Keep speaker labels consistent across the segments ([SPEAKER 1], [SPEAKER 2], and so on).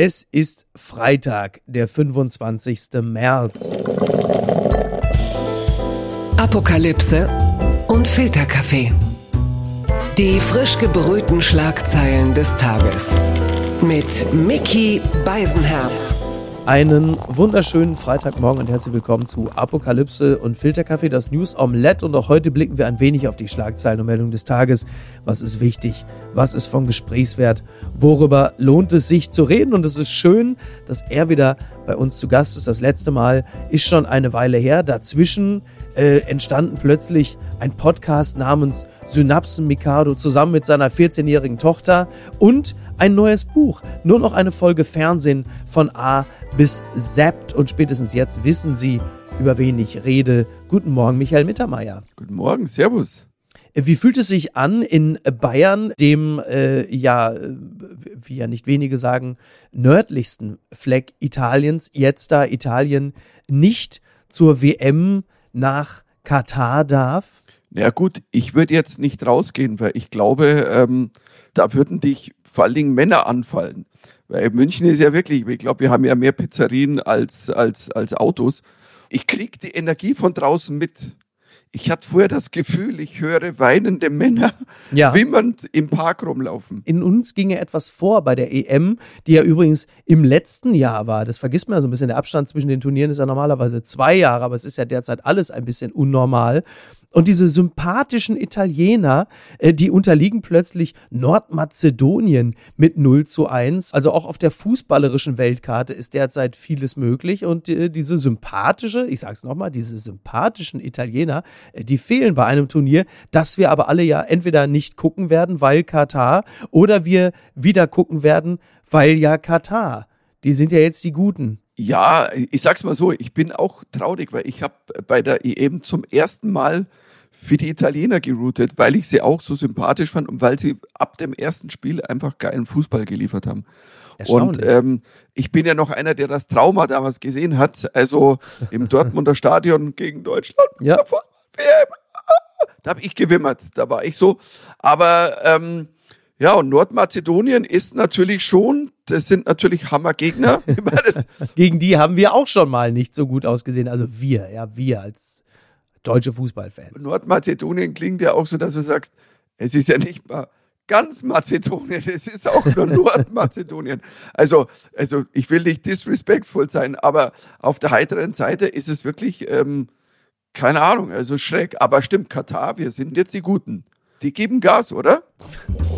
[SPEAKER 1] Es ist Freitag, der 25. März.
[SPEAKER 2] Apokalypse und Filterkaffee. Die frisch gebrühten Schlagzeilen des Tages. Mit Mickey Beisenherz.
[SPEAKER 1] Einen wunderschönen Freitagmorgen und herzlich willkommen zu Apokalypse und Filterkaffee, das News Omelette. Und auch heute blicken wir ein wenig auf die Schlagzeilen und Meldungen des Tages. Was ist wichtig? Was ist von Gesprächswert? Worüber lohnt es sich zu reden? Und es ist schön, dass er wieder bei uns zu Gast ist. Das letzte Mal ist schon eine Weile her. Dazwischen äh, entstanden plötzlich ein Podcast namens Synapsen Mikado zusammen mit seiner 14-jährigen Tochter und ein neues Buch. Nur noch eine Folge Fernsehen von A bis Z und spätestens jetzt wissen Sie, über wen ich rede. Guten Morgen, Michael Mittermeier.
[SPEAKER 3] Guten Morgen, Servus.
[SPEAKER 1] Wie fühlt es sich an, in Bayern, dem äh, ja, wie ja nicht wenige sagen, nördlichsten Fleck Italiens, jetzt da Italien nicht zur WM nach Katar darf?
[SPEAKER 3] Na ja, gut, ich würde jetzt nicht rausgehen, weil ich glaube, ähm, da würden dich vor allen Dingen Männer anfallen. Weil München ist ja wirklich, ich glaube, wir haben ja mehr Pizzerien als, als, als Autos. Ich kriege die Energie von draußen mit. Ich hatte vorher das Gefühl, ich höre weinende Männer ja. wimmernd im Park rumlaufen.
[SPEAKER 1] In uns ginge etwas vor bei der EM, die ja übrigens im letzten Jahr war. Das vergisst man ja so ein bisschen. Der Abstand zwischen den Turnieren ist ja normalerweise zwei Jahre, aber es ist ja derzeit alles ein bisschen unnormal. Und diese sympathischen Italiener, äh, die unterliegen plötzlich Nordmazedonien mit 0 zu 1. Also auch auf der fußballerischen Weltkarte ist derzeit vieles möglich. Und äh, diese sympathische, ich sag's nochmal, diese sympathischen Italiener, äh, die fehlen bei einem Turnier, das wir aber alle ja entweder nicht gucken werden, weil Katar, oder wir wieder gucken werden, weil ja Katar. Die sind ja jetzt die Guten.
[SPEAKER 3] Ja, ich sag's mal so, ich bin auch traurig, weil ich habe bei der EM zum ersten Mal für die Italiener geroutet, weil ich sie auch so sympathisch fand und weil sie ab dem ersten Spiel einfach geilen Fußball geliefert haben. Und ähm, ich bin ja noch einer, der das Trauma damals gesehen hat, also im Dortmunder Stadion gegen Deutschland.
[SPEAKER 1] Ja.
[SPEAKER 3] Da habe ich gewimmert, da war ich so. Aber ähm, ja, und Nordmazedonien ist natürlich schon, das sind natürlich Hammergegner.
[SPEAKER 1] Gegen die haben wir auch schon mal nicht so gut ausgesehen. Also wir, ja, wir als deutsche Fußballfans.
[SPEAKER 3] Nordmazedonien klingt ja auch so, dass du sagst, es ist ja nicht mal ganz Mazedonien, es ist auch nur Nordmazedonien. Also, also ich will nicht disrespectful sein, aber auf der heiteren Seite ist es wirklich, ähm, keine Ahnung, also schräg. Aber stimmt, Katar, wir sind jetzt die Guten. Die geben Gas, oder?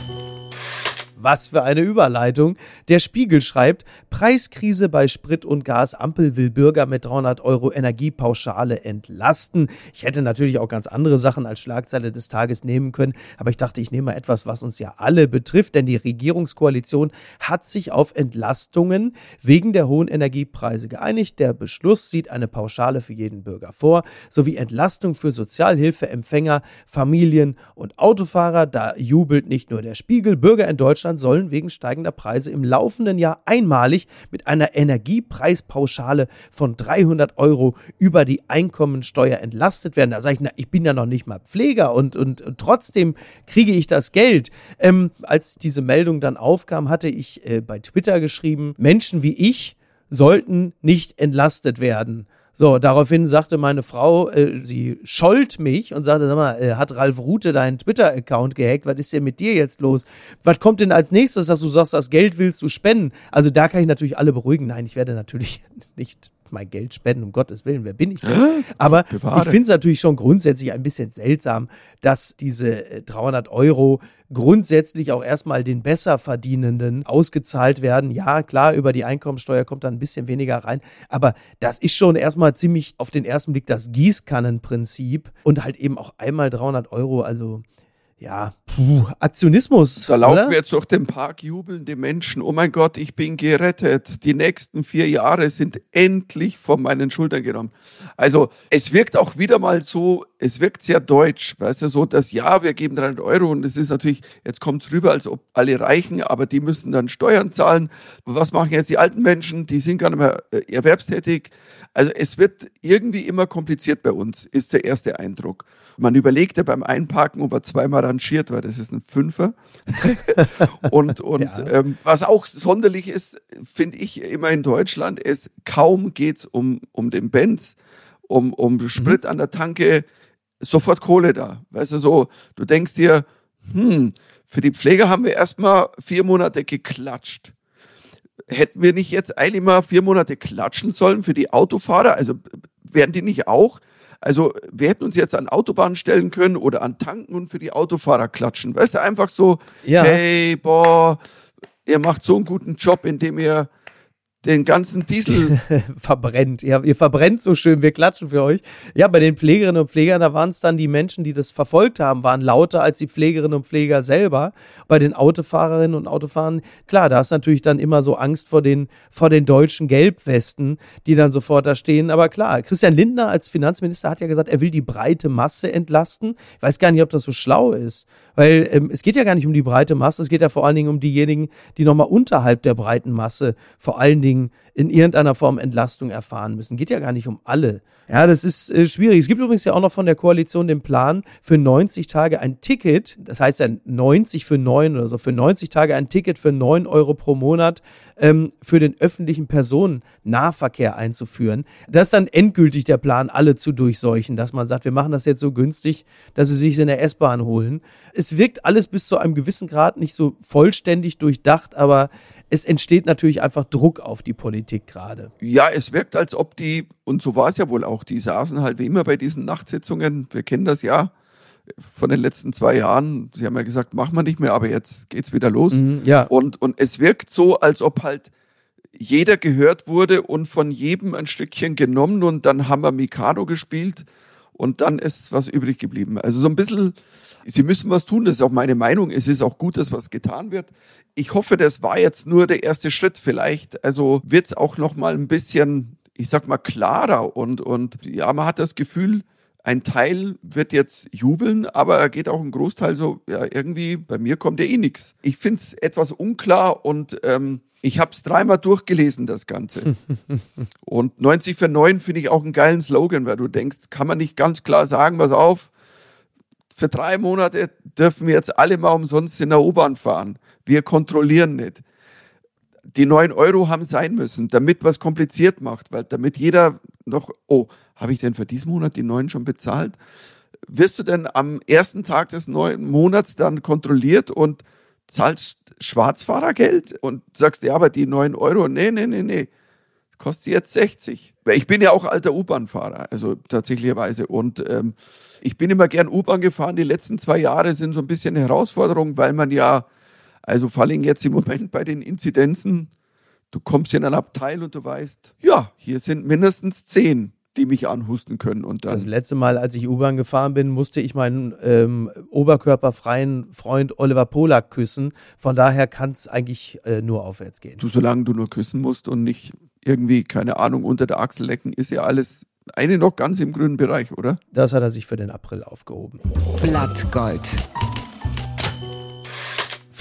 [SPEAKER 1] Was für eine Überleitung. Der Spiegel schreibt, Preiskrise bei Sprit und Gas. Ampel will Bürger mit 300 Euro Energiepauschale entlasten. Ich hätte natürlich auch ganz andere Sachen als Schlagzeile des Tages nehmen können, aber ich dachte, ich nehme mal etwas, was uns ja alle betrifft, denn die Regierungskoalition hat sich auf Entlastungen wegen der hohen Energiepreise geeinigt. Der Beschluss sieht eine Pauschale für jeden Bürger vor, sowie Entlastung für Sozialhilfeempfänger, Familien und Autofahrer. Da jubelt nicht nur der Spiegel. Bürger in Deutschland Deutschland sollen wegen steigender Preise im laufenden Jahr einmalig mit einer Energiepreispauschale von 300 Euro über die Einkommensteuer entlastet werden. Da sage ich, na, ich bin ja noch nicht mal Pfleger und, und, und trotzdem kriege ich das Geld. Ähm, als diese Meldung dann aufkam, hatte ich äh, bei Twitter geschrieben, Menschen wie ich sollten nicht entlastet werden. So, daraufhin sagte meine Frau, äh, sie schollt mich und sagte, sag mal, äh, hat Ralf Rute deinen Twitter-Account gehackt? Was ist denn mit dir jetzt los? Was kommt denn als nächstes, dass du sagst, das Geld willst du spenden? Also da kann ich natürlich alle beruhigen. Nein, ich werde natürlich nicht mein Geld spenden, um Gottes Willen, wer bin ich denn? Aber ich finde es natürlich schon grundsätzlich ein bisschen seltsam, dass diese 300 äh, Euro grundsätzlich auch erstmal den Besserverdienenden ausgezahlt werden. Ja, klar, über die Einkommensteuer kommt da ein bisschen weniger rein, aber das ist schon erstmal ziemlich auf den ersten Blick das Gießkannenprinzip und halt eben auch einmal 300 Euro, also ja, puh, Aktionismus.
[SPEAKER 3] Da laufen oder? wir jetzt durch den Park jubelnde Menschen. Oh mein Gott, ich bin gerettet. Die nächsten vier Jahre sind endlich von meinen Schultern genommen. Also es wirkt auch wieder mal so, es wirkt sehr deutsch, weißt du, so, dass ja, wir geben 300 Euro und es ist natürlich, jetzt kommt es rüber, als ob alle reichen, aber die müssen dann Steuern zahlen. Was machen jetzt die alten Menschen? Die sind gar nicht mehr äh, erwerbstätig. Also es wird irgendwie immer kompliziert bei uns, ist der erste Eindruck. Man überlegt ja beim Einparken, ob er zweimal rangiert, weil das ist ein Fünfer. und und ja. ähm, was auch sonderlich ist, finde ich immer in Deutschland, ist kaum geht's um, um den Benz, um, um mhm. Sprit mhm. an der Tanke, sofort Kohle da. Weißt du, so, du denkst dir, hm, für die Pfleger haben wir erstmal vier Monate geklatscht. Hätten wir nicht jetzt eigentlich mal vier Monate klatschen sollen für die Autofahrer? Also werden die nicht auch? Also wir hätten uns jetzt an Autobahnen stellen können oder an Tanken und für die Autofahrer klatschen. Weißt du, einfach so, ja. hey, boah, ihr macht so einen guten Job, indem ihr den ganzen Diesel
[SPEAKER 1] verbrennt. Ja, ihr verbrennt so schön, wir klatschen für euch. Ja, bei den Pflegerinnen und Pflegern, da waren es dann die Menschen, die das verfolgt haben, waren lauter als die Pflegerinnen und Pfleger selber. Bei den Autofahrerinnen und Autofahrern, klar, da ist natürlich dann immer so Angst vor den, vor den deutschen Gelbwesten, die dann sofort da stehen. Aber klar, Christian Lindner als Finanzminister hat ja gesagt, er will die breite Masse entlasten. Ich weiß gar nicht, ob das so schlau ist, weil ähm, es geht ja gar nicht um die breite Masse, es geht ja vor allen Dingen um diejenigen, die nochmal unterhalb der breiten Masse vor allen Dingen Dingen in irgendeiner Form Entlastung erfahren müssen. Geht ja gar nicht um alle. Ja, das ist äh, schwierig. Es gibt übrigens ja auch noch von der Koalition den Plan für 90 Tage ein Ticket, das heißt ja 90 für 9 oder so, für 90 Tage ein Ticket für 9 Euro pro Monat ähm, für den öffentlichen Personennahverkehr einzuführen. Das ist dann endgültig der Plan, alle zu durchseuchen, dass man sagt, wir machen das jetzt so günstig, dass sie sich in der S-Bahn holen. Es wirkt alles bis zu einem gewissen Grad nicht so vollständig durchdacht, aber es entsteht natürlich einfach Druck auf die Politik gerade.
[SPEAKER 3] Ja, es wirkt, als ob die, und so war es ja wohl auch, die saßen halt wie immer bei diesen Nachtsitzungen, wir kennen das ja von den letzten zwei Jahren, sie haben ja gesagt, machen wir nicht mehr, aber jetzt geht's wieder los. Mhm, ja. und, und es wirkt so, als ob halt jeder gehört wurde und von jedem ein Stückchen genommen und dann haben wir Mikado gespielt und dann ist was übrig geblieben. Also so ein bisschen Sie müssen was tun, das ist auch meine Meinung. Es ist auch gut, dass was getan wird. Ich hoffe, das war jetzt nur der erste Schritt. Vielleicht, also wird es auch noch mal ein bisschen, ich sag mal, klarer und, und ja, man hat das Gefühl, ein Teil wird jetzt jubeln, aber da geht auch ein Großteil so, ja, irgendwie, bei mir kommt ja eh nichts. Ich finde es etwas unklar und ähm, ich habe es dreimal durchgelesen, das Ganze. und 90 für 9 finde ich auch einen geilen Slogan, weil du denkst, kann man nicht ganz klar sagen, was auf, für drei Monate dürfen wir jetzt alle mal umsonst in der U-Bahn fahren. Wir kontrollieren nicht. Die neun Euro haben sein müssen, damit was kompliziert macht, weil damit jeder noch, oh, habe ich denn für diesen Monat die neun schon bezahlt? Wirst du denn am ersten Tag des neuen Monats dann kontrolliert und zahlst Schwarzfahrergeld und sagst, ja, aber die neun Euro, nee, nee, nee, nee, kostet jetzt 60. Ich bin ja auch alter U-Bahn-Fahrer, also tatsächlicherweise. Und ähm, ich bin immer gern U-Bahn gefahren. Die letzten zwei Jahre sind so ein bisschen eine Herausforderung, weil man ja, also vor allem jetzt im Moment bei den Inzidenzen, du kommst in ein Abteil und du weißt, ja, hier sind mindestens zehn die mich anhusten können. Und dann
[SPEAKER 1] das letzte Mal, als ich U-Bahn gefahren bin, musste ich meinen ähm, oberkörperfreien Freund Oliver Polak küssen. Von daher kann es eigentlich äh, nur aufwärts gehen.
[SPEAKER 3] Du, solange du nur küssen musst und nicht irgendwie, keine Ahnung, unter der Achsel lecken, ist ja alles eine noch ganz im grünen Bereich, oder?
[SPEAKER 1] Das hat er sich für den April aufgehoben.
[SPEAKER 2] Blattgold.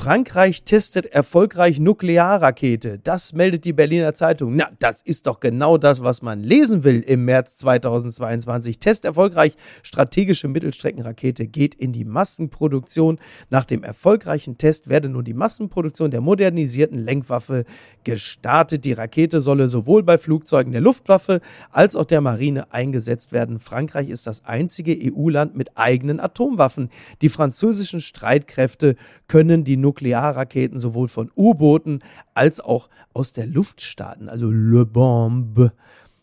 [SPEAKER 1] Frankreich testet erfolgreich Nuklearrakete. Das meldet die Berliner Zeitung. Na, das ist doch genau das, was man lesen will im März 2022. Test erfolgreich. Strategische Mittelstreckenrakete geht in die Massenproduktion. Nach dem erfolgreichen Test werde nun die Massenproduktion der modernisierten Lenkwaffe gestartet. Die Rakete solle sowohl bei Flugzeugen der Luftwaffe als auch der Marine eingesetzt werden. Frankreich ist das einzige EU-Land mit eigenen Atomwaffen. Die französischen Streitkräfte können die Nuklearraketen sowohl von U-Booten als auch aus der Luft starten, also Le Bombe.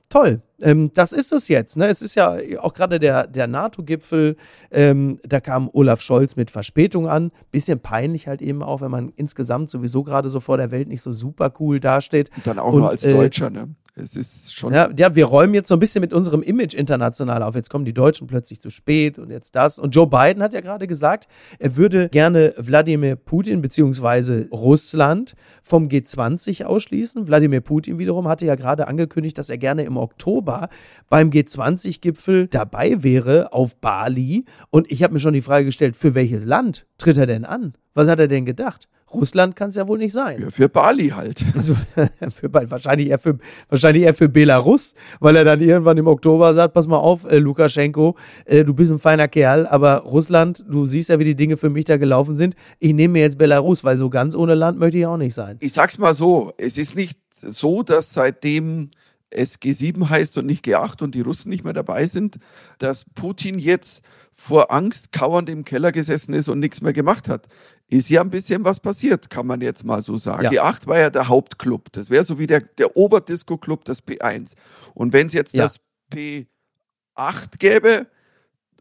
[SPEAKER 1] Toll, ähm, das ist es jetzt. Ne? Es ist ja auch gerade der, der NATO-Gipfel, ähm, da kam Olaf Scholz mit Verspätung an. Bisschen peinlich halt eben auch, wenn man insgesamt sowieso gerade so vor der Welt nicht so super cool dasteht.
[SPEAKER 3] Und dann auch Und, nur als äh, Deutscher, ne? Es ist schon.
[SPEAKER 1] Ja, ja, wir räumen jetzt so ein bisschen mit unserem Image international auf. Jetzt kommen die Deutschen plötzlich zu spät und jetzt das. Und Joe Biden hat ja gerade gesagt, er würde gerne Wladimir Putin beziehungsweise Russland vom G20 ausschließen. Wladimir Putin wiederum hatte ja gerade angekündigt, dass er gerne im Oktober beim G20-Gipfel dabei wäre auf Bali. Und ich habe mir schon die Frage gestellt, für welches Land tritt er denn an? Was hat er denn gedacht? Russland kann es ja wohl nicht sein.
[SPEAKER 3] Ja, für Bali halt.
[SPEAKER 1] Also für, wahrscheinlich, eher für, wahrscheinlich eher für Belarus, weil er dann irgendwann im Oktober sagt, pass mal auf, äh, Lukaschenko, äh, du bist ein feiner Kerl, aber Russland, du siehst ja, wie die Dinge für mich da gelaufen sind. Ich nehme mir jetzt Belarus, weil so ganz ohne Land möchte ich auch nicht sein.
[SPEAKER 3] Ich sag's mal so, es ist nicht so, dass seitdem es G7 heißt und nicht G8 und die Russen nicht mehr dabei sind, dass Putin jetzt vor Angst kauernd im Keller gesessen ist und nichts mehr gemacht hat. Ist ja ein bisschen was passiert, kann man jetzt mal so sagen. Ja. G8 war ja der Hauptclub. Das wäre so wie der, der Oberdisco-Club, das P1. Und wenn es jetzt ja. das P8 gäbe,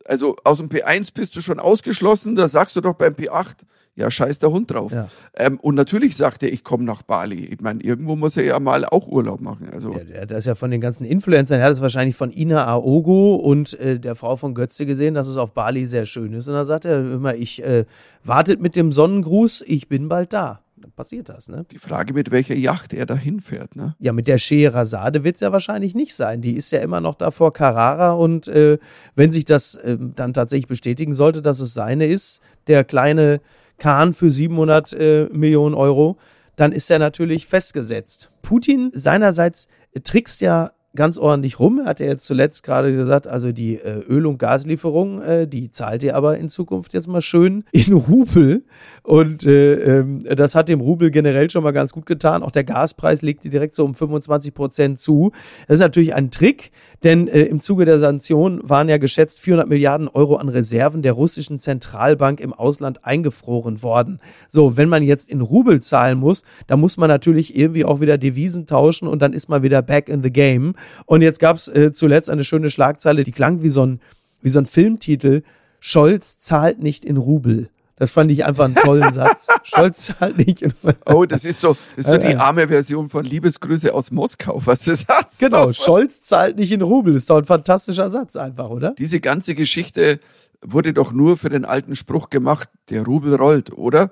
[SPEAKER 3] also aus dem P1 bist du schon ausgeschlossen, da sagst du doch beim P8, ja, scheiß der Hund drauf. Ja. Ähm, und natürlich sagt er, ich komme nach Bali. Ich meine, irgendwo muss er ja mal auch Urlaub machen. Also.
[SPEAKER 1] Ja, das ist ja von den ganzen Influencern, er hat es wahrscheinlich von Ina Aogo und äh, der Frau von Götze gesehen, dass es auf Bali sehr schön ist. Und da sagt er immer, ich äh, wartet mit dem Sonnengruß, ich bin bald da dann passiert das, ne?
[SPEAKER 3] Die Frage, mit welcher Yacht er da hinfährt, ne?
[SPEAKER 1] Ja, mit der Scheherazade wird es ja wahrscheinlich nicht sein. Die ist ja immer noch da vor Carrara und äh, wenn sich das äh, dann tatsächlich bestätigen sollte, dass es seine ist, der kleine Kahn für 700 äh, Millionen Euro, dann ist er natürlich festgesetzt. Putin seinerseits trickst ja ganz ordentlich rum. Er hat ja jetzt zuletzt gerade gesagt, also die äh, Öl- und Gaslieferung, äh, die zahlt ihr aber in Zukunft jetzt mal schön in Rubel. Und äh, ähm, das hat dem Rubel generell schon mal ganz gut getan. Auch der Gaspreis legte direkt so um 25 Prozent zu. Das ist natürlich ein Trick, denn äh, im Zuge der Sanktionen waren ja geschätzt 400 Milliarden Euro an Reserven der russischen Zentralbank im Ausland eingefroren worden. So, wenn man jetzt in Rubel zahlen muss, dann muss man natürlich irgendwie auch wieder Devisen tauschen und dann ist man wieder back in the game. Und jetzt gab es äh, zuletzt eine schöne Schlagzeile, die klang wie so ein, wie so ein Filmtitel. Scholz zahlt nicht in Rubel. Das fand ich einfach einen tollen Satz. Scholz zahlt nicht. In
[SPEAKER 3] oh, das ist so, das ist so die arme Version von Liebesgrüße aus Moskau, was du sagst.
[SPEAKER 1] Genau, Scholz zahlt nicht in Rubel. Ist doch ein fantastischer Satz einfach, oder?
[SPEAKER 3] Diese ganze Geschichte wurde doch nur für den alten Spruch gemacht, der Rubel rollt, oder?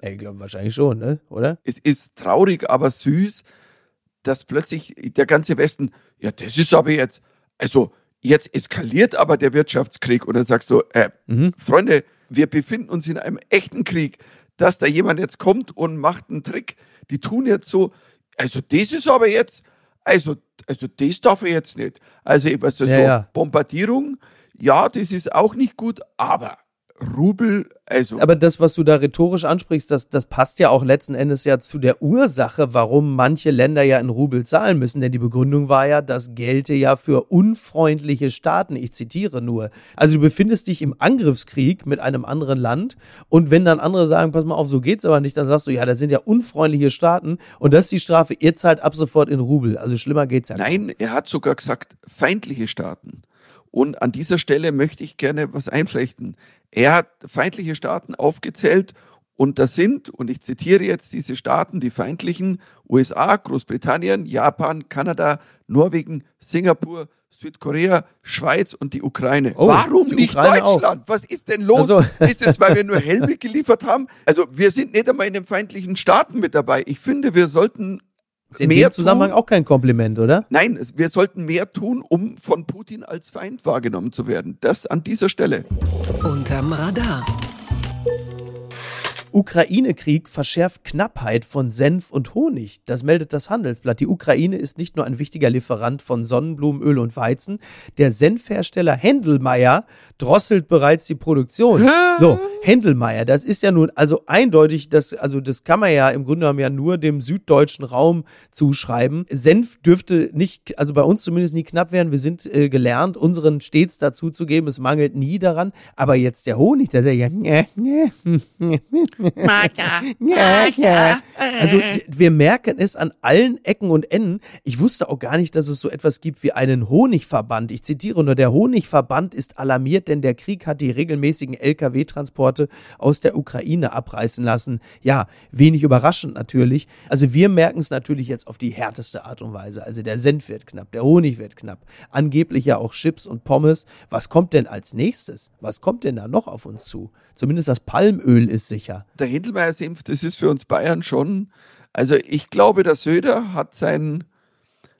[SPEAKER 1] Ich glaube wahrscheinlich schon, ne? oder?
[SPEAKER 3] Es ist traurig, aber süß, dass plötzlich der ganze Westen, ja, das ist aber jetzt, also jetzt eskaliert aber der Wirtschaftskrieg oder sagst du, äh, mhm. Freunde, wir befinden uns in einem echten Krieg, dass da jemand jetzt kommt und macht einen Trick, die tun jetzt so, also das ist aber jetzt, also, also das darf er jetzt nicht. Also, was ja, so ja. Bombardierung, ja, das ist auch nicht gut, aber Rubel, also.
[SPEAKER 1] Aber das, was du da rhetorisch ansprichst, das, das passt ja auch letzten Endes ja zu der Ursache, warum manche Länder ja in Rubel zahlen müssen. Denn die Begründung war ja, das gelte ja für unfreundliche Staaten. Ich zitiere nur. Also du befindest dich im Angriffskrieg mit einem anderen Land und wenn dann andere sagen, pass mal auf, so geht's aber nicht, dann sagst du, ja, das sind ja unfreundliche Staaten und das ist die Strafe, ihr zahlt ab sofort in Rubel. Also schlimmer geht's ja
[SPEAKER 3] nicht. Nein, er hat sogar gesagt, feindliche Staaten. Und an dieser Stelle möchte ich gerne was einflechten. Er hat feindliche Staaten aufgezählt und das sind, und ich zitiere jetzt diese Staaten, die feindlichen, USA, Großbritannien, Japan, Kanada, Norwegen, Singapur, Südkorea, Schweiz und die Ukraine. Oh, Warum die nicht Ukraine Deutschland? Auch. Was ist denn los? Also. Ist es, weil wir nur Helme geliefert haben? Also wir sind nicht einmal in den feindlichen Staaten mit dabei. Ich finde, wir sollten
[SPEAKER 1] ist in dem Zusammenhang tun, auch kein Kompliment, oder?
[SPEAKER 3] Nein, wir sollten mehr tun, um von Putin als Feind wahrgenommen zu werden. Das an dieser Stelle.
[SPEAKER 2] Unterm Radar.
[SPEAKER 1] Ukraine-Krieg verschärft Knappheit von Senf und Honig. Das meldet das Handelsblatt. Die Ukraine ist nicht nur ein wichtiger Lieferant von Sonnenblumenöl und Weizen. Der Senfhersteller Händelmeier drosselt bereits die Produktion. So, Händelmeier, das ist ja nun also eindeutig, das, also das kann man ja im Grunde genommen ja nur dem süddeutschen Raum zuschreiben. Senf dürfte nicht, also bei uns zumindest nie knapp werden. Wir sind äh, gelernt, unseren stets dazu zu geben. Es mangelt nie daran. Aber jetzt der Honig, der, der ja, ja, ja. Also d- wir merken es an allen Ecken und Enden. Ich wusste auch gar nicht, dass es so etwas gibt wie einen Honigverband. Ich zitiere nur, der Honigverband ist alarmiert, denn der Krieg hat die regelmäßigen Lkw-Transporte aus der Ukraine abreißen lassen. Ja, wenig überraschend natürlich. Also wir merken es natürlich jetzt auf die härteste Art und Weise. Also der Senf wird knapp, der Honig wird knapp. Angeblich ja auch Chips und Pommes. Was kommt denn als nächstes? Was kommt denn da noch auf uns zu? Zumindest das Palmöl ist sicher.
[SPEAKER 3] Der Hindelmeier-Senf, das ist für uns Bayern schon. Also ich glaube, der Söder hat sein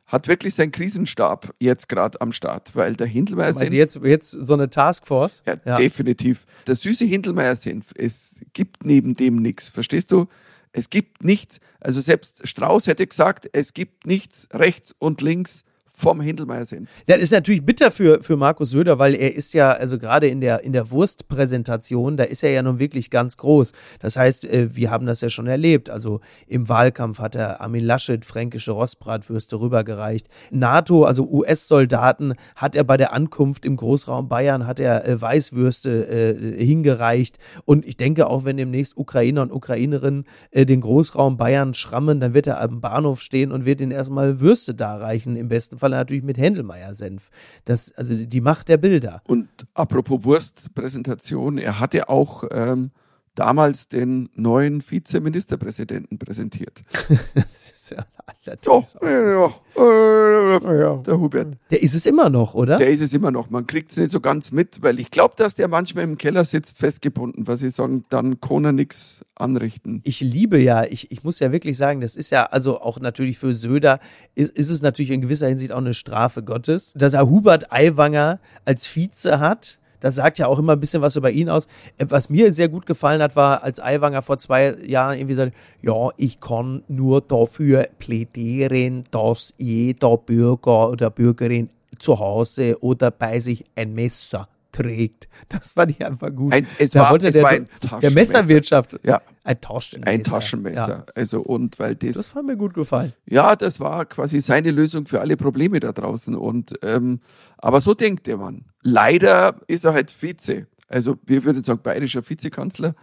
[SPEAKER 3] hat wirklich seinen Krisenstab jetzt gerade am Start, weil der Hindelmeier-Senf
[SPEAKER 1] Also jetzt, jetzt so eine Taskforce.
[SPEAKER 3] Ja, definitiv. Der süße Hindelmeier-Senf, es gibt neben dem nichts. Verstehst du? Es gibt nichts. Also selbst Strauß hätte gesagt, es gibt nichts rechts und links vom Hindelmeier-Senf.
[SPEAKER 1] Das ist natürlich bitter für, für Markus Söder, weil er ist ja, also gerade in der, in der Wurstpräsentation, da ist er ja nun wirklich ganz groß. Das heißt, äh, wir haben das ja schon erlebt. Also im Wahlkampf hat er Armin Laschet fränkische Rostbratwürste rübergereicht. NATO, also US-Soldaten, hat er bei der Ankunft im Großraum Bayern, hat er äh, Weißwürste äh, hingereicht. Und ich denke, auch wenn demnächst Ukrainer und Ukrainerinnen äh, den Großraum Bayern schrammen, dann wird er am Bahnhof stehen und wird ihnen erstmal Würste darreichen. Im besten Fall natürlich mit Händelmeier-Senf. Das, also die Macht der Bilder.
[SPEAKER 3] Und apropos Wurstpräsentation, er hatte auch ähm, damals den neuen Vizeministerpräsidenten präsentiert.
[SPEAKER 1] Das ist ja allerdings. auch-
[SPEAKER 3] ja, äh, der Hubert.
[SPEAKER 1] Der ist es immer noch, oder?
[SPEAKER 3] Der ist es immer noch. Man kriegt es nicht so ganz mit, weil ich glaube, dass der manchmal im Keller sitzt, festgebunden, was sie sagen, dann kann er nichts anrichten.
[SPEAKER 1] ich liebe ja, ich, ich muss ja wirklich sagen, das ist ja also auch natürlich für Söder, ist, ist es natürlich in gewisser Hinsicht auch eine Strafe Gottes, dass er Hubert Aiwanger als Vize hat. Das sagt ja auch immer ein bisschen was über ihn aus. Äh, Was mir sehr gut gefallen hat, war, als Aiwanger vor zwei Jahren irgendwie sagt, ja, ich kann nur dafür plädieren, dass jeder Bürger oder Bürgerin zu Hause oder bei sich ein Messer trägt. Das fand ich einfach gut.
[SPEAKER 3] Ein- es
[SPEAKER 1] Da
[SPEAKER 3] war-
[SPEAKER 1] wollte
[SPEAKER 3] es
[SPEAKER 1] der,
[SPEAKER 3] war ein
[SPEAKER 1] der. Messerwirtschaft
[SPEAKER 3] Ja,
[SPEAKER 1] ein Taschenmesser.
[SPEAKER 3] ein Taschenmesser.
[SPEAKER 1] Ja,
[SPEAKER 3] Also und weil das,
[SPEAKER 1] das hat mir gut gefallen.
[SPEAKER 3] ja, das war quasi seine Lösung für alle Probleme da draußen. Und ähm, aber so denkt der Mann. Leider ist er halt Vize. Also wir würden sagen bayerischer Vizekanzler.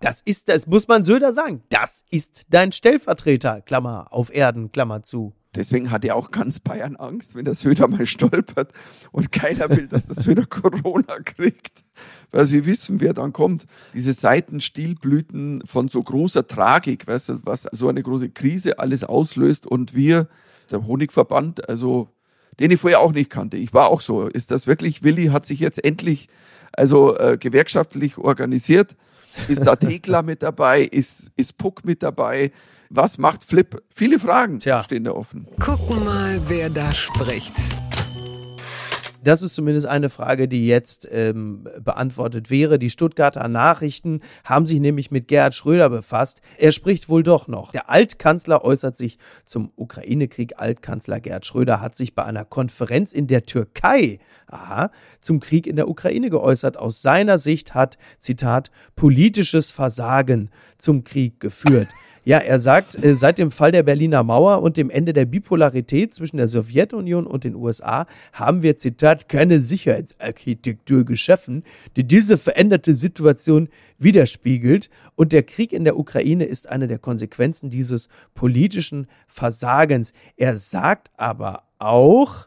[SPEAKER 1] Das ist, das muss man Söder sagen. Das ist dein Stellvertreter, Klammer, auf Erden, Klammer zu.
[SPEAKER 3] Deswegen hat ja auch ganz Bayern Angst, wenn der Söder mal stolpert und keiner will, dass der Söder Corona kriegt, weil sie wissen, wer dann kommt. Diese Seitenstilblüten von so großer Tragik, weißt du, was so eine große Krise alles auslöst und wir, der Honigverband, also den ich vorher auch nicht kannte. Ich war auch so. Ist das wirklich, Willi hat sich jetzt endlich also äh, gewerkschaftlich organisiert? Ist da Thekla mit dabei? Ist, ist Puck mit dabei? Was macht Flip? Viele Fragen
[SPEAKER 1] Tja.
[SPEAKER 3] stehen da offen.
[SPEAKER 2] Gucken mal, wer da spricht.
[SPEAKER 1] Das ist zumindest eine Frage, die jetzt ähm, beantwortet wäre. Die Stuttgarter Nachrichten haben sich nämlich mit Gerhard Schröder befasst. Er spricht wohl doch noch. Der Altkanzler äußert sich zum Ukraine-Krieg. Altkanzler Gerhard Schröder hat sich bei einer Konferenz in der Türkei, aha, zum Krieg in der Ukraine geäußert. Aus seiner Sicht hat, Zitat, politisches Versagen zum Krieg geführt. Ja, er sagt, äh, seit dem Fall der Berliner Mauer und dem Ende der Bipolarität zwischen der Sowjetunion und den USA haben wir, Zitat, keine Sicherheitsarchitektur geschaffen, die diese veränderte Situation widerspiegelt. Und der Krieg in der Ukraine ist eine der Konsequenzen dieses politischen Versagens. Er sagt aber auch,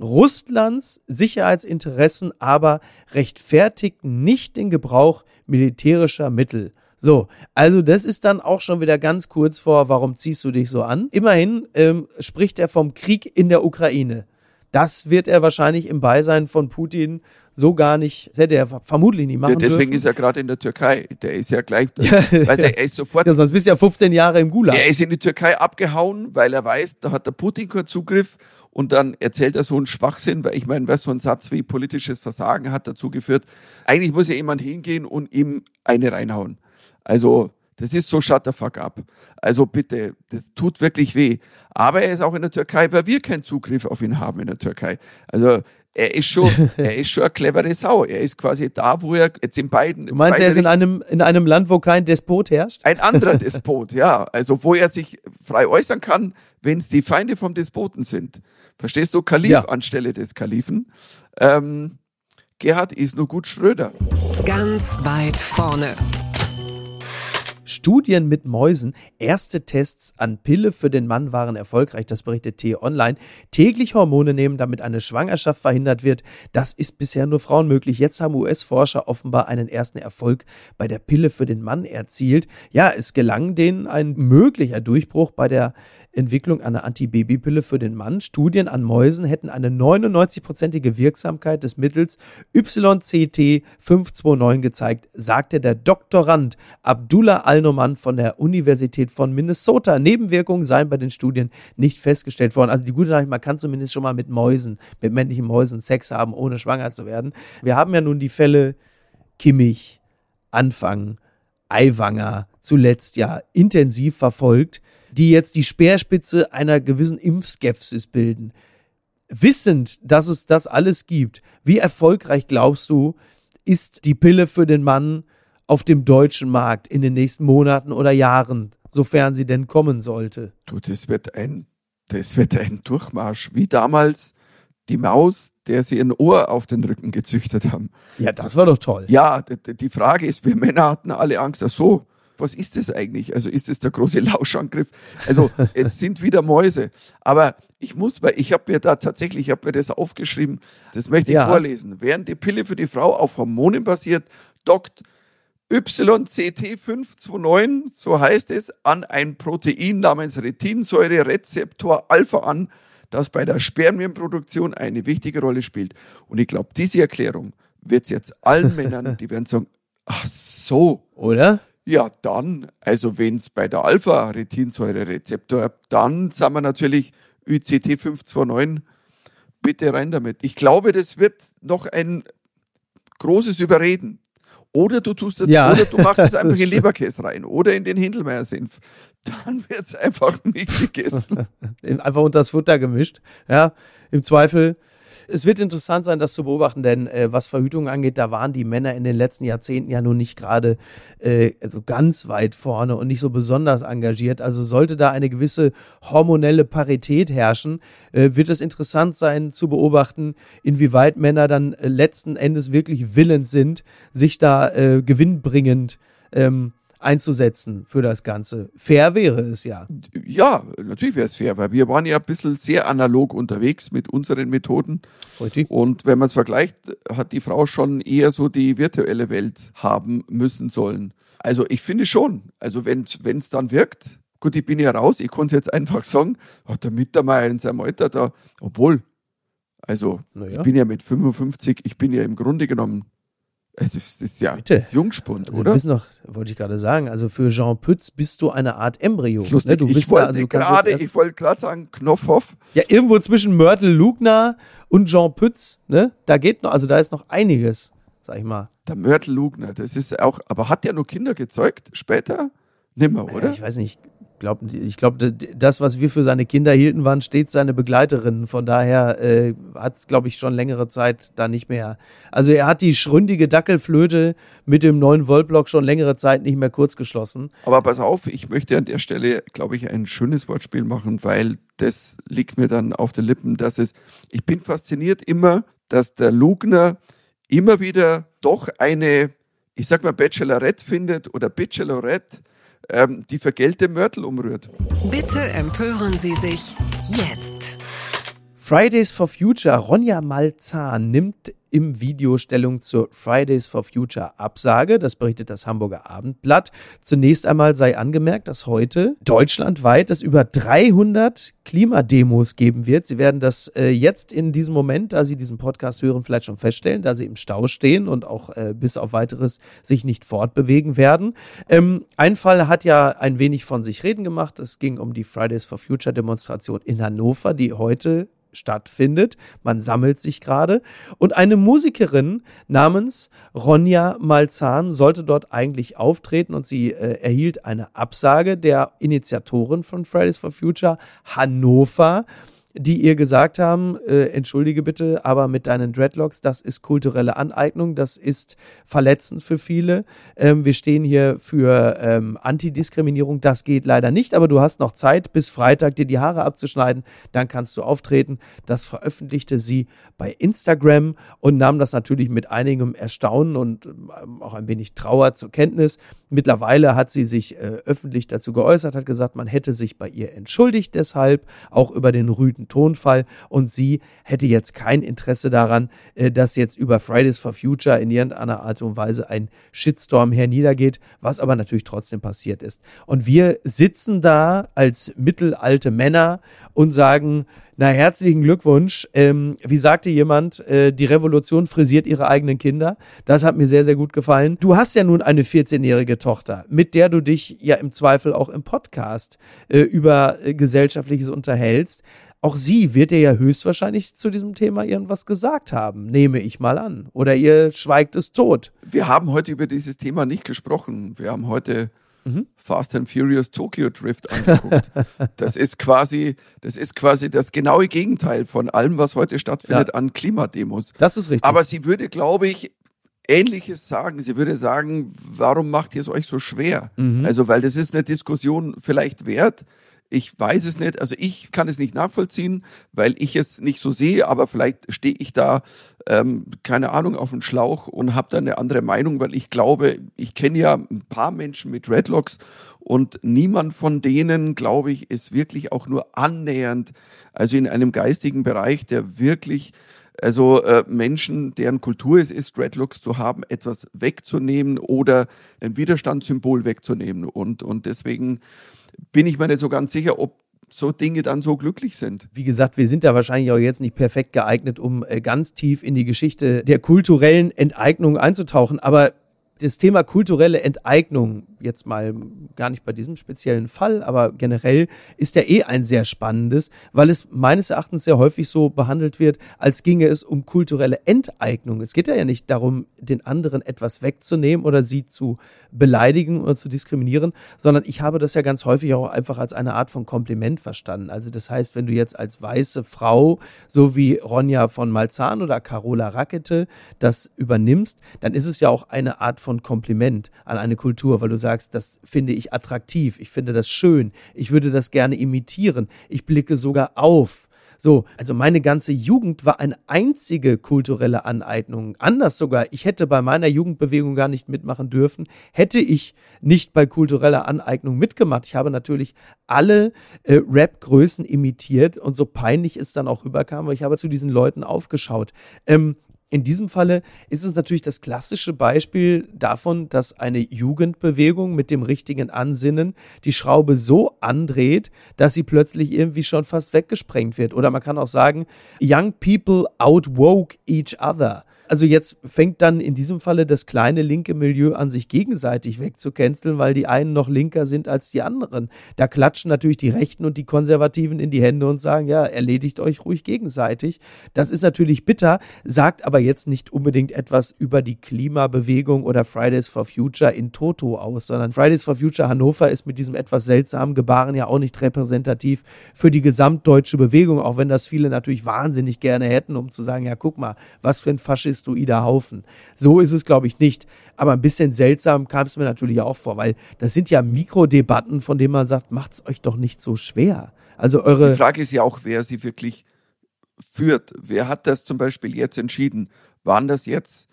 [SPEAKER 1] Russlands Sicherheitsinteressen aber rechtfertigt nicht den Gebrauch militärischer Mittel. So, also das ist dann auch schon wieder ganz kurz vor, warum ziehst du dich so an? Immerhin ähm, spricht er vom Krieg in der Ukraine. Das wird er wahrscheinlich im Beisein von Putin so gar nicht, das hätte er vermutlich nicht machen
[SPEAKER 3] Ja, deswegen
[SPEAKER 1] dürfen.
[SPEAKER 3] ist er gerade in der Türkei. Der ist ja gleich, weil er, er ist sofort,
[SPEAKER 1] ja, sonst bist du ja 15 Jahre im Gulag.
[SPEAKER 3] er ist in die Türkei abgehauen, weil er weiß, da hat der Putin keinen Zugriff und dann erzählt er so einen Schwachsinn, weil ich meine, was so ein Satz wie politisches Versagen hat dazu geführt. Eigentlich muss ja jemand hingehen und ihm eine reinhauen. Also, das ist so shut the fuck up. Also bitte, das tut wirklich weh. Aber er ist auch in der Türkei, weil wir keinen Zugriff auf ihn haben in der Türkei. Also, er ist schon, er ist schon eine clevere Sau. Er ist quasi da, wo er jetzt in beiden.
[SPEAKER 1] Du meinst, er ist in einem, in einem Land, wo kein Despot herrscht?
[SPEAKER 3] ein anderer Despot, ja. Also wo er sich frei äußern kann, wenn es die Feinde vom Despoten sind. Verstehst du? Kalif
[SPEAKER 1] Ja.
[SPEAKER 3] anstelle des Kalifen. Ähm, Gerhard ist nur gut Schröder.
[SPEAKER 2] Ganz weit vorne.
[SPEAKER 1] Studien mit Mäusen. Erste Tests an Pille für den Mann waren erfolgreich. Das berichtet T-Online. Täglich Hormone nehmen, damit eine Schwangerschaft verhindert wird. Das ist bisher nur Frauen möglich. Jetzt haben US-Forscher offenbar einen ersten Erfolg bei der Pille für den Mann erzielt. Ja, es gelang denen ein möglicher Durchbruch bei der Entwicklung einer Antibabypille für den Mann. Studien an Mäusen hätten eine 99-prozentige Wirksamkeit des Mittels YCT 529 gezeigt, sagte der Doktorand Abdullah Al-Noman von der Universität von Minnesota. Nebenwirkungen seien bei den Studien nicht festgestellt worden. Also die gute Nachricht, man kann zumindest schon mal mit Mäusen, mit männlichen Mäusen Sex haben, ohne schwanger zu werden. Wir haben ja nun die Fälle Kimmich, Anfang, Aiwanger, zuletzt ja intensiv verfolgt die jetzt die Speerspitze einer gewissen Impfskepsis bilden. Wissend, dass es das alles gibt, wie erfolgreich glaubst du, ist die Pille für den Mann auf dem deutschen Markt in den nächsten Monaten oder Jahren, sofern sie denn kommen sollte?
[SPEAKER 3] Du, das wird ein, das wird ein Durchmarsch, wie damals die Maus, der sie ein Ohr auf den Rücken gezüchtet haben.
[SPEAKER 1] Ja, das war doch toll.
[SPEAKER 3] Ja, die Frage ist, wir Männer hatten alle Angst, ach so, was ist das eigentlich? Also ist das der große Lauschangriff? Also es sind wieder Mäuse. Aber ich muss, weil ich habe mir da tatsächlich, ich habe mir das aufgeschrieben, das möchte ich ja. vorlesen. Während die Pille für die Frau auf Hormonen basiert, dockt YCT529, so heißt es, an ein Protein namens Retinsäure-Rezeptor Alpha an, das bei der Spermienproduktion eine wichtige Rolle spielt. Und ich glaube, diese Erklärung wird es jetzt allen Männern, die werden sagen, ach so.
[SPEAKER 1] Oder?
[SPEAKER 3] Ja, dann, also wenn es bei der Alpha-Retinsäure-Rezeptor, dann sind wir natürlich UCT 529, bitte rein damit. Ich glaube, das wird noch ein großes Überreden. Oder du tust das, ja. oder du machst es einfach in Leberkäse rein oder in den Hindelmeier-Senf. Dann wird es einfach nicht gegessen.
[SPEAKER 1] einfach unter das Futter gemischt. Ja, im Zweifel es wird interessant sein, das zu beobachten, denn äh, was Verhütung angeht, da waren die Männer in den letzten Jahrzehnten ja nun nicht gerade äh, also ganz weit vorne und nicht so besonders engagiert. Also sollte da eine gewisse hormonelle Parität herrschen, äh, wird es interessant sein zu beobachten, inwieweit Männer dann äh, letzten Endes wirklich willens sind, sich da äh, gewinnbringend ähm, einzusetzen für das Ganze. Fair wäre es ja.
[SPEAKER 3] Ja, natürlich wäre es fair, weil wir waren ja ein bisschen sehr analog unterwegs mit unseren Methoden.
[SPEAKER 1] Richtig.
[SPEAKER 3] Und wenn man es vergleicht, hat die Frau schon eher so die virtuelle Welt haben müssen sollen. Also ich finde schon, also wenn es dann wirkt, gut, ich bin ja raus, ich konnte es jetzt einfach sagen, hat der Mittermeier in seinem Alter da, obwohl, also naja. ich bin ja mit 55, ich bin ja im Grunde genommen es ist ja
[SPEAKER 1] Bitte.
[SPEAKER 3] Jungspund,
[SPEAKER 1] also
[SPEAKER 3] oder?
[SPEAKER 1] Du bist noch, wollte ich gerade sagen, also für Jean Pütz bist du eine Art Embryo.
[SPEAKER 3] Lustig,
[SPEAKER 1] ne? du
[SPEAKER 3] bist ich wollte also gerade, ich wollte gerade sagen, Knopfhoff.
[SPEAKER 1] Ja, irgendwo zwischen Mörtel Lugner und Jean Pütz, ne? Da geht noch, also da ist noch einiges, sag ich mal.
[SPEAKER 3] Der Mörtel Lugner, das ist auch, aber hat der nur Kinder gezeugt später? Nimmer, oder?
[SPEAKER 1] Ich weiß nicht, glaub, ich glaube, das, was wir für seine Kinder hielten, waren stets seine Begleiterinnen. Von daher äh, hat es, glaube ich, schon längere Zeit da nicht mehr. Also er hat die schründige Dackelflöte mit dem neuen Wollblock schon längere Zeit nicht mehr kurz geschlossen.
[SPEAKER 3] Aber pass auf, ich möchte an der Stelle, glaube ich, ein schönes Wortspiel machen, weil das liegt mir dann auf den Lippen, dass es, ich bin fasziniert immer, dass der Lugner immer wieder doch eine, ich sag mal, Bachelorette findet oder Bachelorette, ähm, die vergeltete Mörtel umrührt.
[SPEAKER 2] Bitte empören Sie sich jetzt.
[SPEAKER 1] Fridays for Future, Ronja Malzahn nimmt im Video Stellung zur Fridays for Future Absage. Das berichtet das Hamburger Abendblatt. Zunächst einmal sei angemerkt, dass heute deutschlandweit es über 300 Klimademos geben wird. Sie werden das äh, jetzt in diesem Moment, da Sie diesen Podcast hören, vielleicht schon feststellen, da Sie im Stau stehen und auch äh, bis auf weiteres sich nicht fortbewegen werden. Ähm, ein Fall hat ja ein wenig von sich reden gemacht. Es ging um die Fridays for Future Demonstration in Hannover, die heute stattfindet. Man sammelt sich gerade. Und eine Musikerin namens Ronja Malzahn sollte dort eigentlich auftreten und sie äh, erhielt eine Absage der Initiatorin von Fridays for Future Hannover die ihr gesagt haben, äh, entschuldige bitte, aber mit deinen Dreadlocks, das ist kulturelle Aneignung, das ist verletzend für viele. Ähm, wir stehen hier für ähm, Antidiskriminierung, das geht leider nicht, aber du hast noch Zeit, bis Freitag dir die Haare abzuschneiden, dann kannst du auftreten. Das veröffentlichte sie bei Instagram und nahm das natürlich mit einigem Erstaunen und ähm, auch ein wenig Trauer zur Kenntnis. Mittlerweile hat sie sich äh, öffentlich dazu geäußert, hat gesagt, man hätte sich bei ihr entschuldigt deshalb, auch über den rüden Tonfall und sie hätte jetzt kein Interesse daran, äh, dass jetzt über Fridays for Future in irgendeiner Art und Weise ein Shitstorm herniedergeht, was aber natürlich trotzdem passiert ist. Und wir sitzen da als mittelalte Männer und sagen, na, herzlichen Glückwunsch. Ähm, wie sagte jemand, äh, die Revolution frisiert ihre eigenen Kinder. Das hat mir sehr, sehr gut gefallen. Du hast ja nun eine 14-jährige Tochter, mit der du dich ja im Zweifel auch im Podcast äh, über äh, Gesellschaftliches unterhältst. Auch sie wird dir ja höchstwahrscheinlich zu diesem Thema irgendwas gesagt haben, nehme ich mal an. Oder ihr schweigt es tot.
[SPEAKER 3] Wir haben heute über dieses Thema nicht gesprochen. Wir haben heute mhm. Fast and Furious Tokyo Drift angeguckt. das ist quasi, das ist quasi das genaue Gegenteil von allem, was heute stattfindet ja. an Klimademos.
[SPEAKER 1] Das ist richtig.
[SPEAKER 3] Aber sie würde, glaube ich, Ähnliches sagen. Sie würde sagen, warum macht ihr es euch so schwer? Mhm. Also, weil das ist eine Diskussion vielleicht wert, ich weiß es nicht, also ich kann es nicht nachvollziehen, weil ich es nicht so sehe, aber vielleicht stehe ich da, ähm, keine Ahnung, auf dem Schlauch und habe da eine andere Meinung, weil ich glaube, ich kenne ja ein paar Menschen mit Redlocks und niemand von denen, glaube ich, ist wirklich auch nur annähernd, also in einem geistigen Bereich, der wirklich also äh, Menschen, deren Kultur es ist, Dreadlocks zu haben, etwas wegzunehmen oder ein Widerstandssymbol wegzunehmen. Und, und deswegen bin ich mir nicht so ganz sicher, ob so Dinge dann so glücklich sind.
[SPEAKER 1] Wie gesagt, wir sind da wahrscheinlich auch jetzt nicht perfekt geeignet, um äh, ganz tief in die Geschichte der kulturellen Enteignung einzutauchen. Aber das Thema kulturelle Enteignung, jetzt mal gar nicht bei diesem speziellen Fall, aber generell ist ja eh ein sehr spannendes, weil es meines Erachtens sehr häufig so behandelt wird, als ginge es um kulturelle Enteignung. Es geht ja nicht darum, den anderen etwas wegzunehmen oder sie zu beleidigen oder zu diskriminieren, sondern ich habe das ja ganz häufig auch einfach als eine Art von Kompliment verstanden. Also das heißt, wenn du jetzt als weiße Frau, so wie Ronja von Malzahn oder Carola Rackete das übernimmst, dann ist es ja auch eine Art von von Kompliment an eine Kultur, weil du sagst, das finde ich attraktiv, ich finde das schön, ich würde das gerne imitieren, ich blicke sogar auf. So, also meine ganze Jugend war eine einzige kulturelle Aneignung. Anders sogar, ich hätte bei meiner Jugendbewegung gar nicht mitmachen dürfen, hätte ich nicht bei kultureller Aneignung mitgemacht. Ich habe natürlich alle äh, Rap-Größen imitiert und so peinlich es dann auch rüberkam, weil ich habe zu diesen Leuten aufgeschaut. Ähm, in diesem Falle ist es natürlich das klassische Beispiel davon, dass eine Jugendbewegung mit dem richtigen Ansinnen die Schraube so andreht, dass sie plötzlich irgendwie schon fast weggesprengt wird. Oder man kann auch sagen, Young people outwoke each other. Also jetzt fängt dann in diesem Falle das kleine linke Milieu an, sich gegenseitig wegzucanceln, weil die einen noch linker sind als die anderen. Da klatschen natürlich die Rechten und die Konservativen in die Hände und sagen, ja, erledigt euch ruhig gegenseitig. Das ist natürlich bitter, sagt aber jetzt nicht unbedingt etwas über die Klimabewegung oder Fridays for Future in Toto aus, sondern Fridays for Future Hannover ist mit diesem etwas seltsamen Gebaren ja auch nicht repräsentativ für die gesamtdeutsche Bewegung, auch wenn das viele natürlich wahnsinnig gerne hätten, um zu sagen, ja, guck mal, was für ein Faschist Asteroide Haufen. So ist es, glaube ich, nicht. Aber ein bisschen seltsam kam es mir natürlich auch vor, weil das sind ja Mikrodebatten, von denen man sagt, macht es euch doch nicht so schwer. Also eure.
[SPEAKER 3] Die Frage ist ja auch, wer sie wirklich führt. Wer hat das zum Beispiel jetzt entschieden? Waren das jetzt,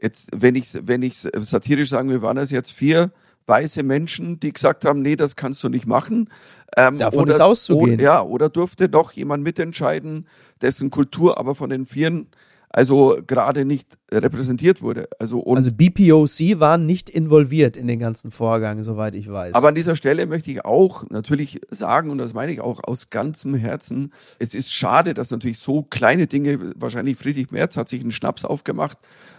[SPEAKER 3] jetzt, wenn ich wenn ich satirisch sagen will, waren das jetzt vier weiße Menschen, die gesagt haben, nee, das kannst du nicht machen.
[SPEAKER 1] Ähm, Davon oder, ist auszugehen.
[SPEAKER 3] Oder, ja, oder durfte doch jemand mitentscheiden, dessen Kultur aber von den Vieren also gerade nicht repräsentiert wurde.
[SPEAKER 1] Also, also BPOC war nicht involviert in den ganzen Vorgang, soweit ich weiß.
[SPEAKER 3] Aber an dieser Stelle möchte ich auch natürlich sagen, und das meine ich auch aus ganzem Herzen, es ist schade, dass natürlich so kleine Dinge, wahrscheinlich Friedrich Merz hat sich einen Schnaps aufgemacht,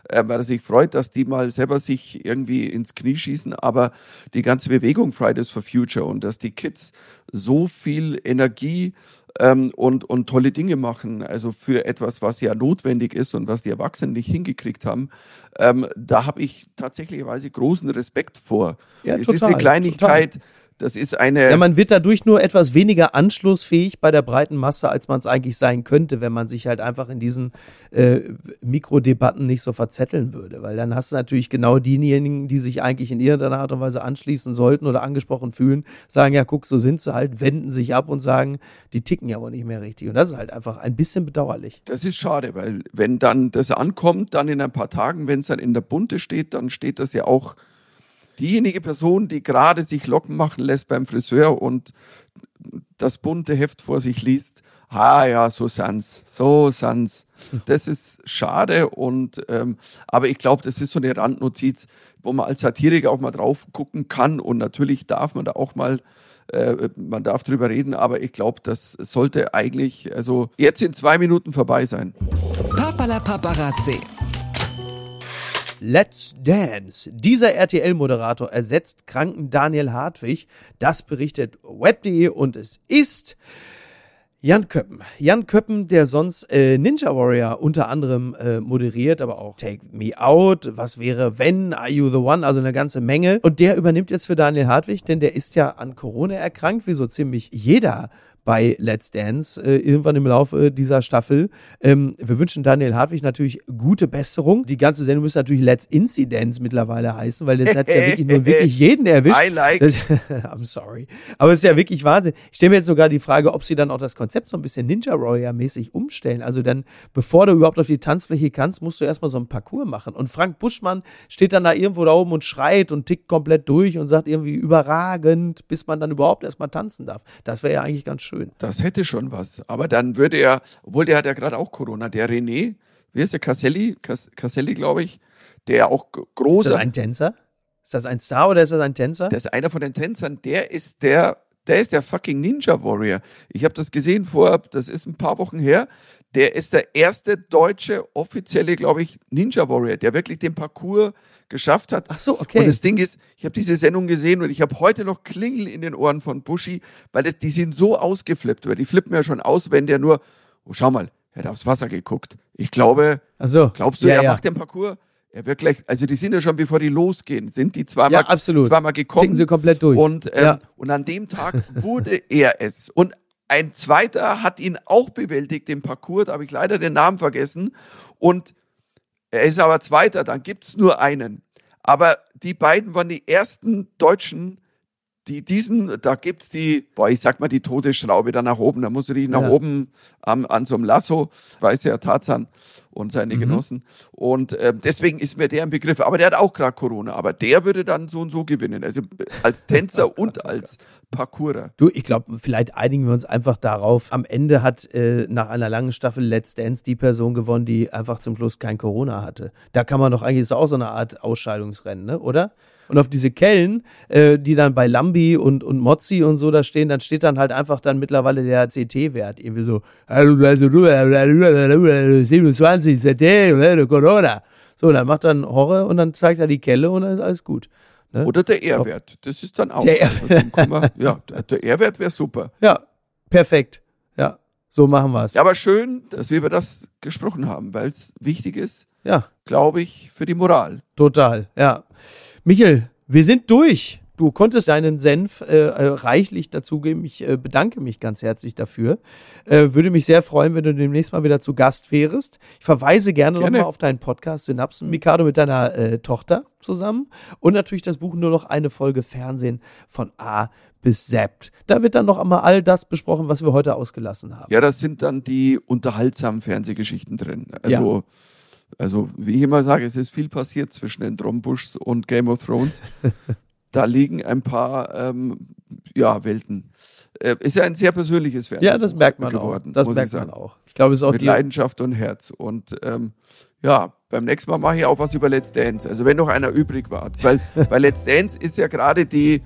[SPEAKER 3] äh, weil er sich freut, dass die mal selber sich irgendwie ins Knie schießen, aber die ganze Bewegung Fridays for Future und dass die Kids so viel Energie ähm, und, und tolle Dinge machen, also für etwas, was ja notwendig ist und was die Erwachsenen nicht hingekriegt haben, ähm, da habe ich tatsächlich großen Respekt vor. Ja, es total, ist eine Kleinigkeit, total. Das ist eine.
[SPEAKER 1] Ja, man wird dadurch nur etwas weniger anschlussfähig bei der breiten Masse, als man es eigentlich sein könnte, wenn man sich halt einfach in diesen äh, Mikrodebatten nicht so verzetteln würde. Weil dann hast du natürlich genau diejenigen, die sich eigentlich in irgendeiner Art und Weise anschließen sollten oder angesprochen fühlen, sagen, ja, guck, so sind sie halt, wenden sich ab und sagen, die ticken ja wohl nicht mehr richtig. Und das ist halt einfach ein bisschen bedauerlich.
[SPEAKER 3] Das ist schade, weil wenn dann das ankommt, dann in ein paar Tagen, wenn es dann in der Bunte steht, dann steht das ja auch diejenige Person, die gerade sich Locken machen lässt beim Friseur und das bunte Heft vor sich liest, ah ja, so sans, so sans. Das ist schade und ähm, aber ich glaube, das ist so eine Randnotiz, wo man als Satiriker auch mal drauf gucken kann und natürlich darf man da auch mal äh, man darf drüber reden, aber ich glaube, das sollte eigentlich, also jetzt in zwei Minuten vorbei sein.
[SPEAKER 2] Papala Paparazzi.
[SPEAKER 1] Let's Dance. Dieser RTL-Moderator ersetzt kranken Daniel Hartwig. Das berichtet web.de und es ist Jan Köppen. Jan Köppen, der sonst äh, Ninja Warrior unter anderem äh, moderiert, aber auch Take Me Out, Was wäre wenn, Are You the One, also eine ganze Menge. Und der übernimmt jetzt für Daniel Hartwig, denn der ist ja an Corona erkrankt, wie so ziemlich jeder bei Let's Dance äh, irgendwann im Laufe dieser Staffel. Ähm, wir wünschen Daniel Hartwig natürlich gute Besserung. Die ganze Sendung müsste natürlich Let's Incidents mittlerweile heißen, weil das hat ja wirklich nur wirklich jeden erwischt.
[SPEAKER 3] I like.
[SPEAKER 1] Das, I'm sorry. Aber es ist ja wirklich Wahnsinn. Ich stelle mir jetzt sogar die Frage, ob sie dann auch das Konzept so ein bisschen Ninja Warrior-mäßig umstellen. Also dann, bevor du überhaupt auf die Tanzfläche kannst, musst du erstmal so einen Parcours machen. Und Frank Buschmann steht dann da irgendwo da oben und schreit und tickt komplett durch und sagt irgendwie überragend, bis man dann überhaupt erstmal tanzen darf. Das wäre ja eigentlich ganz schön.
[SPEAKER 3] Das hätte schon was. Aber dann würde er, obwohl der hat ja gerade auch Corona, der René, wie heißt der, Casselli, Cas- Casselli, glaube ich, der auch g-
[SPEAKER 1] Ist das ein Tänzer? Ist das ein Star oder ist das ein Tänzer?
[SPEAKER 3] der ist einer von den Tänzern, der ist der, der ist der fucking Ninja Warrior. Ich habe das gesehen vor, das ist ein paar Wochen her. Der ist der erste deutsche offizielle, glaube ich, Ninja Warrior, der wirklich den Parcours geschafft hat.
[SPEAKER 1] Ach so, okay.
[SPEAKER 3] Und das Ding ist, ich habe diese Sendung gesehen und ich habe heute noch Klingel in den Ohren von Buschi, weil das, die sind so ausgeflippt, weil die flippen ja schon aus, wenn der nur, oh schau mal, er hat aufs Wasser geguckt. Ich glaube,
[SPEAKER 1] Ach so.
[SPEAKER 3] glaubst du,
[SPEAKER 1] ja,
[SPEAKER 3] er
[SPEAKER 1] ja.
[SPEAKER 3] macht den Parcours? Er wird gleich, also die sind ja schon, bevor die losgehen, sind die zweimal,
[SPEAKER 1] Ja, absolut.
[SPEAKER 3] zweimal gekommen.
[SPEAKER 1] Ticken sie komplett durch.
[SPEAKER 3] Und, ähm,
[SPEAKER 1] Ja.
[SPEAKER 3] und an dem Tag wurde er es. Und ein zweiter hat ihn auch bewältigt, den Parcours, da habe ich leider den Namen vergessen. Und er ist aber Zweiter, dann gibt es nur einen. Aber die beiden waren die ersten Deutschen, die diesen, da gibt's die, boah, ich sag mal die Todesschraube da nach oben, da muss du dich nach
[SPEAKER 1] Ja.
[SPEAKER 3] oben am, an so einem Lasso, weiß ja Tarzan und
[SPEAKER 1] Mhm.
[SPEAKER 3] seine Genossen. Und ähm, deswegen ist mir der ein Begriff. Aber der hat auch gerade Corona, aber der würde dann so und so gewinnen. Also als Tänzer und als Parkourer.
[SPEAKER 1] Du, ich glaube, vielleicht einigen wir uns einfach darauf. Am Ende hat äh, nach einer langen Staffel Let's Dance die Person gewonnen, die einfach zum Schluss kein Corona hatte. Da kann man doch eigentlich, ist auch so eine Art Ausscheidungsrennen, ne? oder? Und auf diese Kellen, äh, die dann bei Lambi und, und Mozzi und so da stehen, dann steht dann halt einfach dann mittlerweile der CT-Wert. Irgendwie so, 27 CT, Corona. So, dann macht dann Horror und dann zeigt er die Kelle und dann ist alles gut. Ne?
[SPEAKER 3] Oder der R-Wert. Das ist dann auch.
[SPEAKER 1] Der
[SPEAKER 3] also, kann man- ja, der R-Wert wäre super.
[SPEAKER 1] Ja, perfekt. Ja, so machen wir es.
[SPEAKER 3] Ja, aber schön, dass wir über das gesprochen haben, weil es wichtig ist,
[SPEAKER 1] ja.
[SPEAKER 3] glaube ich, für die Moral.
[SPEAKER 1] Total, ja. Michel, wir sind durch. Du konntest deinen Senf äh, äh, reichlich dazugeben. Ich äh, bedanke mich ganz herzlich dafür. Äh, würde mich sehr freuen, wenn du demnächst mal wieder zu Gast wärst. Ich verweise gerne,
[SPEAKER 3] Gerne.
[SPEAKER 1] nochmal auf deinen Podcast Synapsen, Mikado mit deiner äh, Tochter zusammen. Und natürlich das Buch nur noch eine Folge Fernsehen von A bis Z. Da wird dann noch einmal all das besprochen, was wir heute ausgelassen haben.
[SPEAKER 3] Ja, das sind dann die unterhaltsamen Fernsehgeschichten drin. Also, also wie ich immer sage, es ist viel passiert zwischen den Drombuschs und Game of Thrones. da liegen ein paar ähm, ja, Welten. Äh, ist ja ein sehr persönliches Fernsehen.
[SPEAKER 1] Ja, das merkt man
[SPEAKER 3] geworden,
[SPEAKER 1] auch. Das
[SPEAKER 3] muss ich
[SPEAKER 1] merkt
[SPEAKER 3] sagen.
[SPEAKER 1] man auch. Ich glaube, es ist auch
[SPEAKER 3] Mit
[SPEAKER 1] die
[SPEAKER 3] Leidenschaft und Herz. Und ähm, ja, beim nächsten Mal mache ich auch was über Let's Dance. Also wenn noch einer übrig war. Weil, weil Let's Dance ist ja gerade die,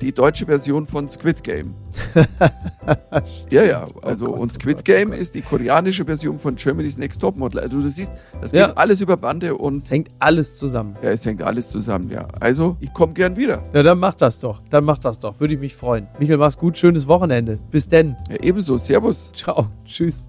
[SPEAKER 3] die deutsche Version von Squid Game. ja, ja. Also
[SPEAKER 1] Oh Gott,
[SPEAKER 3] und
[SPEAKER 1] oh
[SPEAKER 3] Squid
[SPEAKER 1] Gott, oh
[SPEAKER 3] Game
[SPEAKER 1] Gott.
[SPEAKER 3] ist die koreanische Version von Germany's Next Topmodel. Also du siehst, das geht
[SPEAKER 1] Ja.
[SPEAKER 3] alles über Bande und
[SPEAKER 1] es hängt alles zusammen.
[SPEAKER 3] ja, es hängt alles zusammen, ja. Also, ich komme gern wieder.
[SPEAKER 1] Ja, dann mach das doch. Dann mach das doch. Würde ich mich freuen. Michael, mach's gut. Schönes Wochenende. Bis denn.
[SPEAKER 3] Ja, ebenso. Servus.
[SPEAKER 1] Ciao. Tschüss.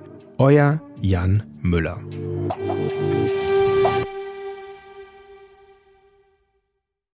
[SPEAKER 4] Euer Jan Müller.